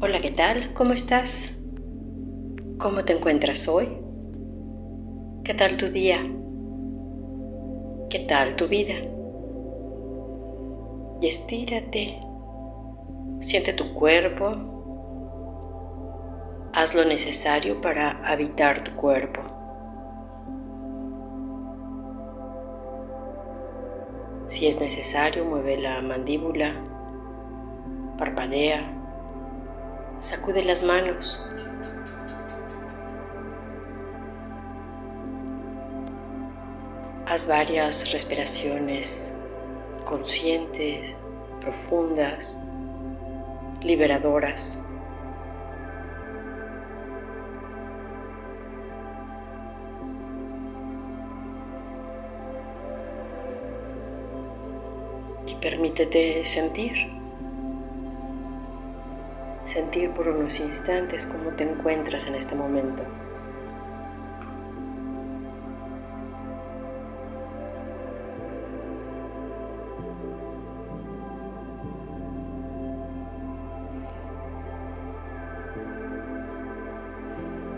Hola, ¿qué tal? ¿Cómo estás? ¿Cómo te encuentras hoy? ¿Qué tal tu día? ¿Qué tal tu vida? Y estírate. Siente tu cuerpo. Haz lo necesario para habitar tu cuerpo. Si es necesario, mueve la mandíbula, parpadea, sacude las manos. Haz varias respiraciones conscientes, profundas, liberadoras. Y permítete sentir. Sentir por unos instantes cómo te encuentras en este momento.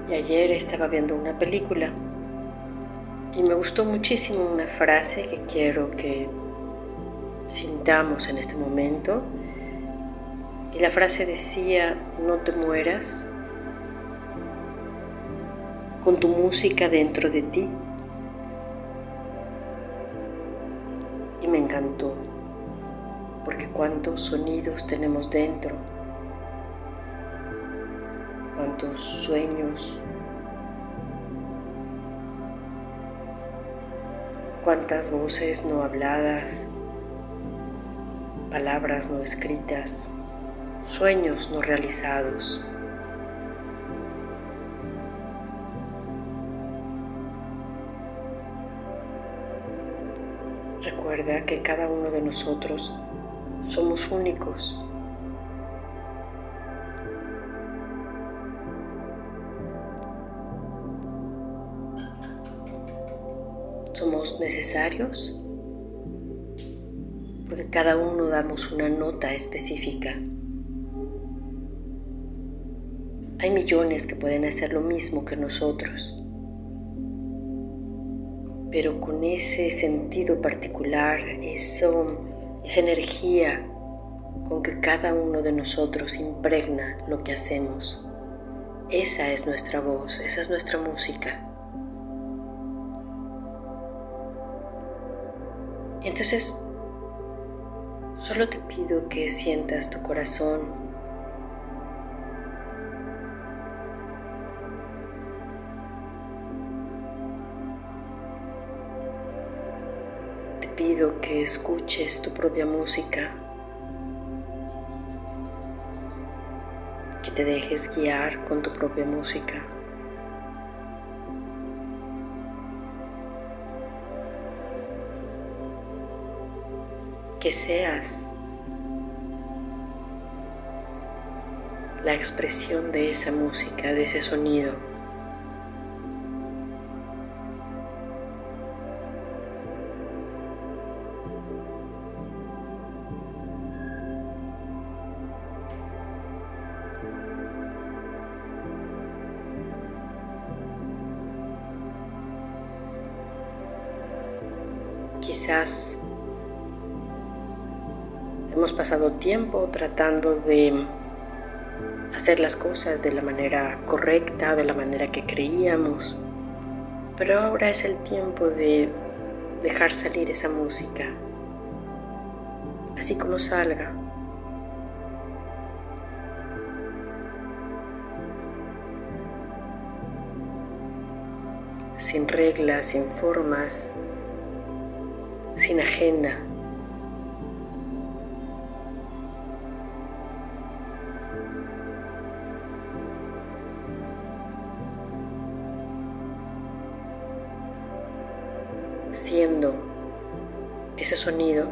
Y ayer estaba viendo una película y me gustó muchísimo una frase que quiero que sintamos en este momento. Y la frase decía, no te mueras con tu música dentro de ti. Y me encantó, porque cuántos sonidos tenemos dentro cuántos sueños, cuántas voces no habladas, palabras no escritas, sueños no realizados. Recuerda que cada uno de nosotros somos únicos somos necesarios porque cada uno damos una nota específica. Hay millones que pueden hacer lo mismo que nosotros, pero con ese sentido particular, eso, esa energía con que cada uno de nosotros impregna lo que hacemos. Esa es nuestra voz, esa es nuestra música. Entonces solo te pido que sientas tu corazón. Pido que escuches tu propia música. Que te dejes guiar con tu propia música. que seas la expresión de esa música, de ese sonido. Quizás Hemos pasado tiempo tratando de hacer las cosas de la manera correcta, de la manera que creíamos, pero ahora es el tiempo de dejar salir esa música, así como salga. Sin reglas, sin formas, sin agenda. siendo ese sonido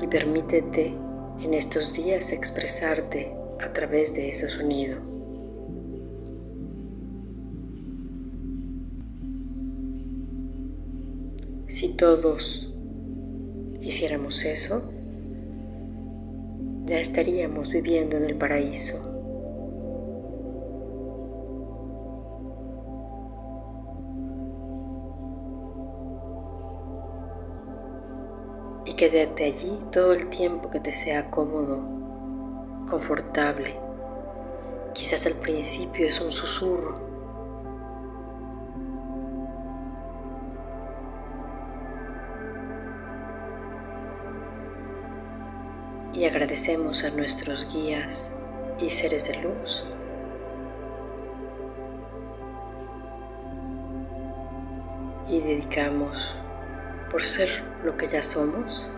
y permítete en estos días expresarte a través de ese sonido. Si todos hiciéramos eso, ya estaríamos viviendo en el paraíso. Y quédate allí todo el tiempo que te sea cómodo, confortable. Quizás al principio es un susurro y agradecemos a nuestros guías y seres de luz y dedicamos por ser lo que ya somos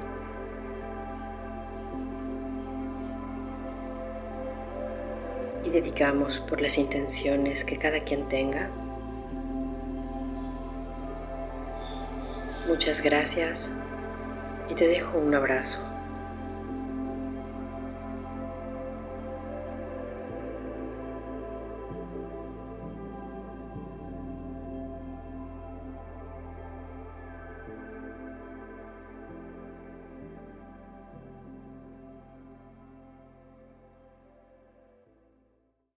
y dedicamos por las intenciones que cada quien tenga. Muchas gracias y te dejo un abrazo.